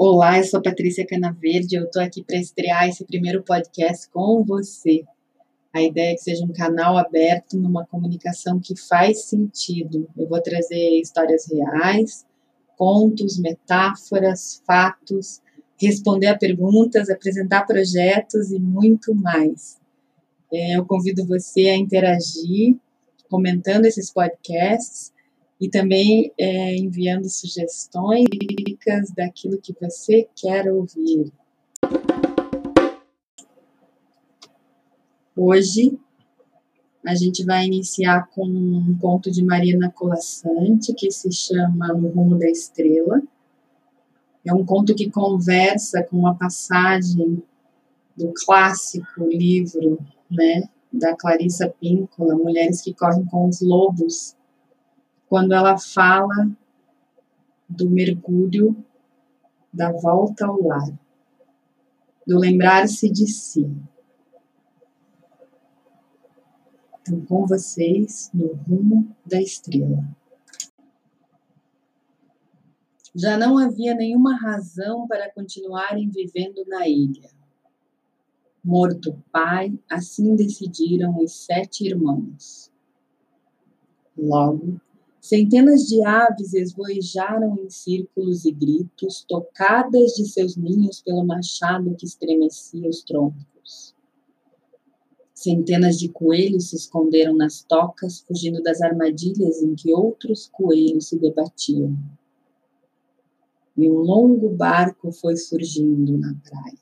Olá, eu sou Patrícia Canaverde, eu tô aqui para estrear esse primeiro podcast com você. A ideia é que seja um canal aberto numa comunicação que faz sentido. Eu vou trazer histórias reais, contos, metáforas, fatos, responder a perguntas, apresentar projetos e muito mais. É, eu convido você a interagir, comentando esses podcasts e também é, enviando sugestões e dicas daquilo que você quer ouvir. Hoje a gente vai iniciar com um conto de Marina Colassante que se chama No Rumo da Estrela. É um conto que conversa com uma passagem do clássico livro, né, da Clarissa Píncola, Mulheres que Correm com os Lobos, quando ela fala do mergulho, da volta ao lar, do lembrar-se de si. Então, com vocês, no rumo da estrela. Já não havia nenhuma razão para continuarem vivendo na ilha. Morto o pai, assim decidiram os sete irmãos. Logo, Centenas de aves esvoejaram em círculos e gritos, tocadas de seus ninhos pelo machado que estremecia os troncos. Centenas de coelhos se esconderam nas tocas, fugindo das armadilhas em que outros coelhos se debatiam. E um longo barco foi surgindo na praia.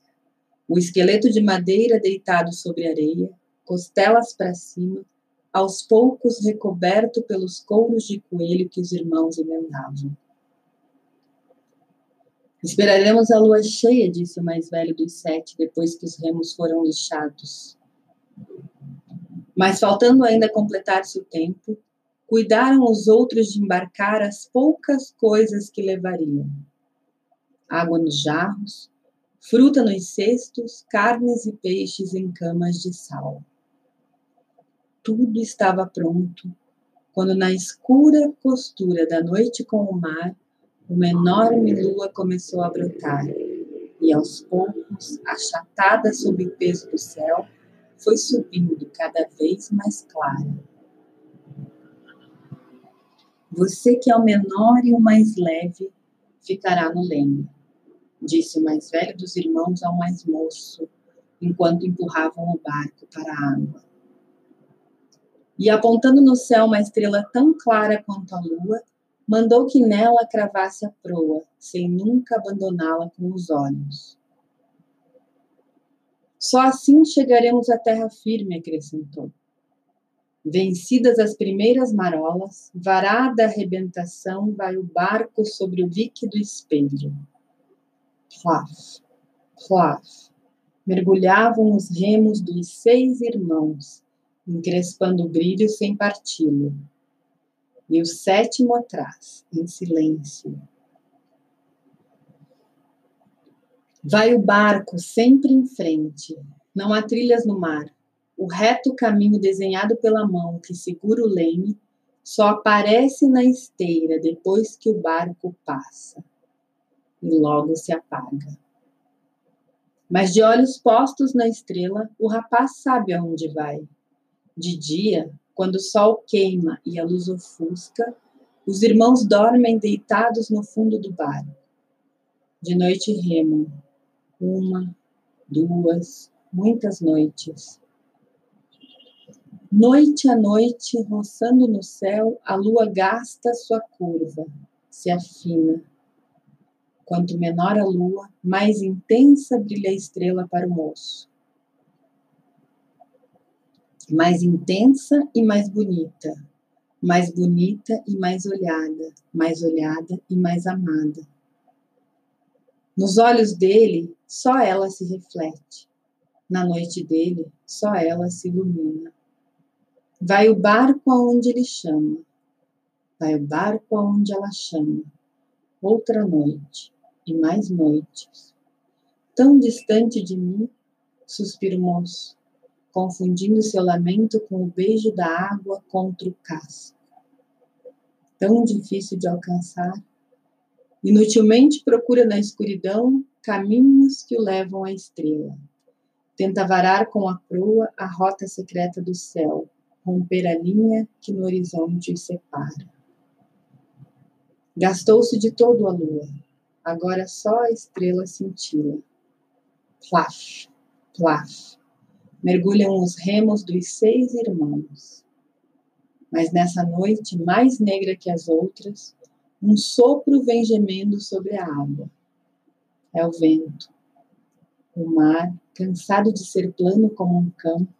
O esqueleto de madeira deitado sobre areia, costelas para cima, aos poucos recoberto pelos couros de coelho que os irmãos emendavam. Esperaremos a lua cheia, disse o mais velho dos sete, depois que os remos foram lixados. Mas faltando ainda completar-se o tempo, cuidaram os outros de embarcar as poucas coisas que levariam: água nos jarros, fruta nos cestos, carnes e peixes em camas de sal tudo estava pronto, quando na escura costura da noite com o mar, uma enorme lua começou a brotar, e aos poucos, achatada sob o peso do céu, foi subindo cada vez mais clara. Você que é o menor e o mais leve, ficará no leme, disse o mais velho dos irmãos ao mais moço, enquanto empurravam o barco para a água e apontando no céu uma estrela tão clara quanto a lua, mandou que nela cravasse a proa, sem nunca abandoná-la com os olhos. Só assim chegaremos à terra firme, acrescentou. Vencidas as primeiras marolas, varada a arrebentação, vai o barco sobre o líquido espelho. Plaf, plaf, mergulhavam os remos dos seis irmãos, encrespando o brilho sem parti-lo. E o sétimo atrás, em silêncio. Vai o barco sempre em frente, não há trilhas no mar. O reto caminho desenhado pela mão que segura o leme só aparece na esteira depois que o barco passa e logo se apaga. Mas de olhos postos na estrela, o rapaz sabe aonde vai. De dia, quando o sol queima e a luz ofusca, os irmãos dormem deitados no fundo do barco. De noite remam, uma, duas, muitas noites. Noite a noite, roçando no céu, a lua gasta sua curva, se afina. Quanto menor a lua, mais intensa brilha a estrela para o moço mais intensa e mais bonita, mais bonita e mais olhada, mais olhada e mais amada. Nos olhos dele, só ela se reflete. Na noite dele, só ela se ilumina. Vai o barco aonde ele chama. Vai o barco aonde ela chama. Outra noite e mais noites. Tão distante de mim, suspiro moço confundindo seu lamento com o beijo da água contra o casco. Tão difícil de alcançar Inutilmente procura na escuridão caminhos que o levam à estrela. Tenta varar com a proa a rota secreta do céu, romper a linha que no horizonte os separa. Gastou-se de todo a lua, agora só a estrela cintila. Plaf, plaf, mergulham os remos dos seis irmãos. Mas nessa noite, mais negra que as outras, um sopro vem gemendo sobre a água. É o vento. O mar, cansado de ser plano como um campo,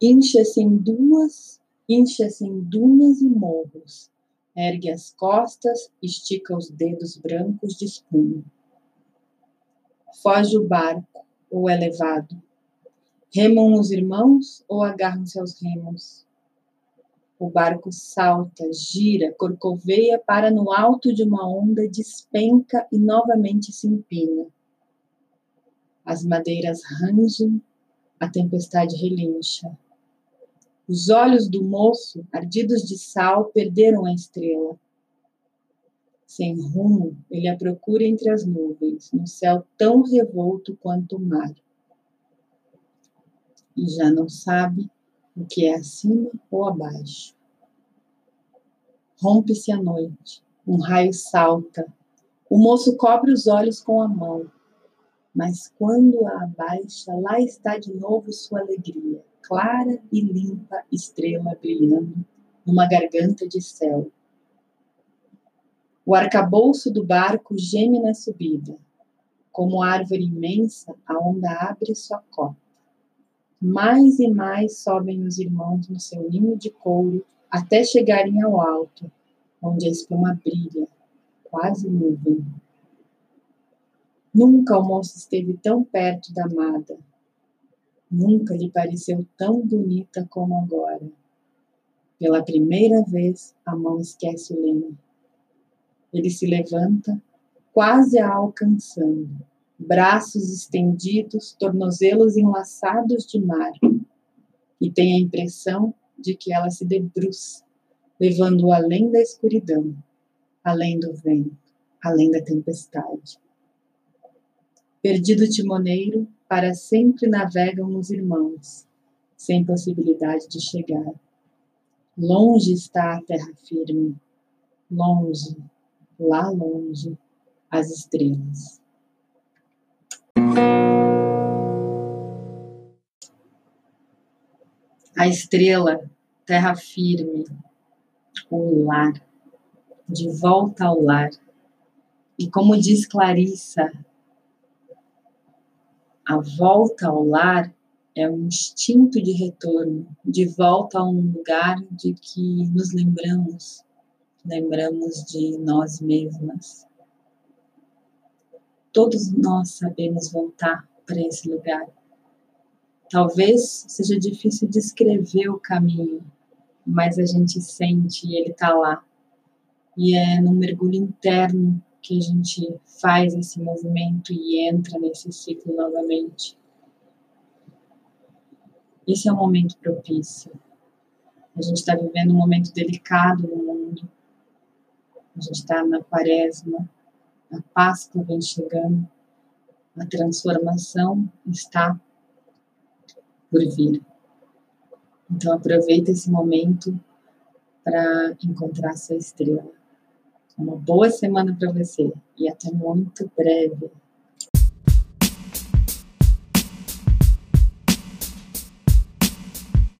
incha-se em duas, incha-se em dunas e morros, ergue as costas, estica os dedos brancos de espuma. Foge o barco, ou é levado. Remam os irmãos ou agarram-se aos remos. O barco salta, gira, corcoveia, para no alto de uma onda, despenca e novamente se empina. As madeiras rangem, a tempestade relincha. Os olhos do moço, ardidos de sal, perderam a estrela. Sem rumo, ele a procura entre as nuvens, no céu tão revolto quanto o mar. E já não sabe o que é acima ou abaixo. Rompe-se a noite, um raio salta. O moço cobre os olhos com a mão, mas quando a abaixa, lá está de novo sua alegria clara e limpa estrela brilhando numa garganta de céu. O arcabouço do barco geme na subida. Como árvore imensa, a onda abre sua copa. Mais e mais sobem os irmãos no seu ninho de couro até chegarem ao alto, onde a espuma brilha, quase nuvem. Nunca o moço esteve tão perto da amada, Nunca lhe pareceu tão bonita como agora. Pela primeira vez, a mão esquece o leme. Ele se levanta, quase a alcançando, braços estendidos, tornozelos enlaçados de mar, e tem a impressão de que ela se debruça, levando-o além da escuridão, além do vento, além da tempestade. Perdido timoneiro, para sempre navegam os irmãos, sem possibilidade de chegar. Longe está a terra firme, longe, lá longe, as estrelas. A estrela, terra firme, o lar, de volta ao lar. E como diz Clarissa, a volta ao lar é um instinto de retorno, de volta a um lugar de que nos lembramos, lembramos de nós mesmas. Todos nós sabemos voltar para esse lugar. Talvez seja difícil descrever o caminho, mas a gente sente e ele está lá. E é no mergulho interno que a gente faz esse movimento e entra nesse ciclo novamente. Esse é um momento propício. A gente está vivendo um momento delicado no mundo. A gente está na quaresma, a Páscoa vem chegando, a transformação está por vir. Então aproveita esse momento para encontrar sua estrela. Uma boa semana para você e até muito breve.